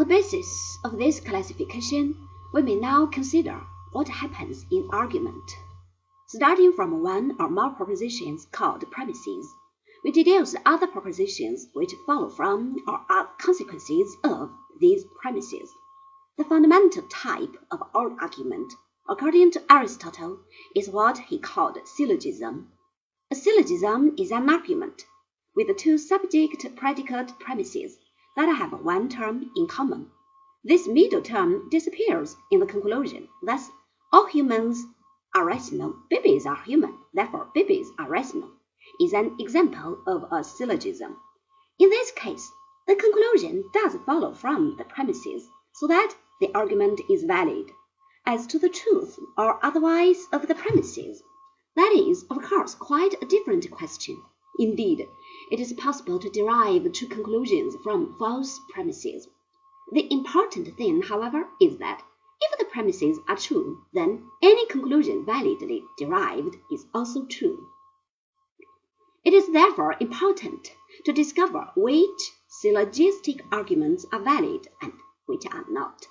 the basis of this classification, we may now consider what happens in argument. Starting from one or more propositions called premises, we deduce other propositions which follow from or are consequences of these premises. The fundamental type of all argument, according to Aristotle, is what he called syllogism. A syllogism is an argument with two subject-predicate premises that have one term in common. This middle term disappears in the conclusion. Thus, all humans are rational. Babies are human. Therefore, babies are rational is an example of a syllogism. In this case, the conclusion does follow from the premises, so that the argument is valid. As to the truth or otherwise of the premises, that is, of course, quite a different question. Indeed, it is possible to derive true conclusions from false premises. The important thing, however, is that if the premises are true, then any conclusion validly derived is also true. It is therefore important to discover which syllogistic arguments are valid and which are not.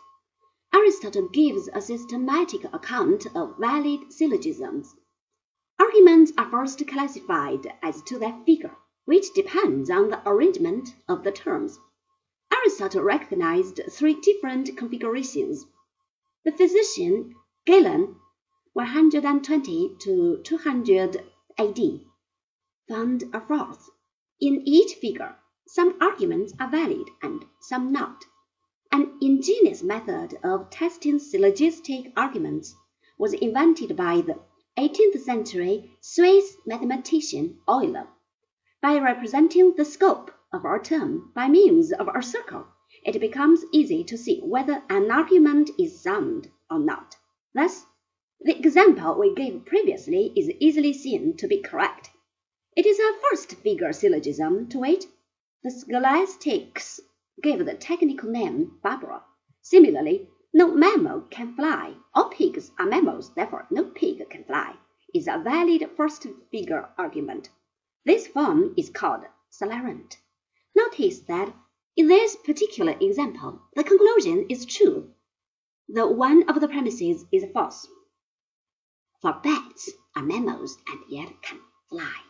Aristotle gives a systematic account of valid syllogisms. Arguments are first classified as to their figure, which depends on the arrangement of the terms. Aristotle recognized three different configurations. The physician Galen, 120 to 200 AD, found a fourth. In each figure, some arguments are valid and some not. An ingenious method of testing syllogistic arguments was invented by the 18th century Swiss mathematician Euler. By representing the scope of our term by means of a circle, it becomes easy to see whether an argument is sound or not. Thus, the example we gave previously is easily seen to be correct. It is a first figure syllogism to which the scholastics gave the technical name Barbara. Similarly, no mammal can fly. All pigs are mammals, therefore no pig can fly, is a valid first figure argument. This form is called celarent. Notice that in this particular example, the conclusion is true, though one of the premises is false. For bats are mammals and yet can fly.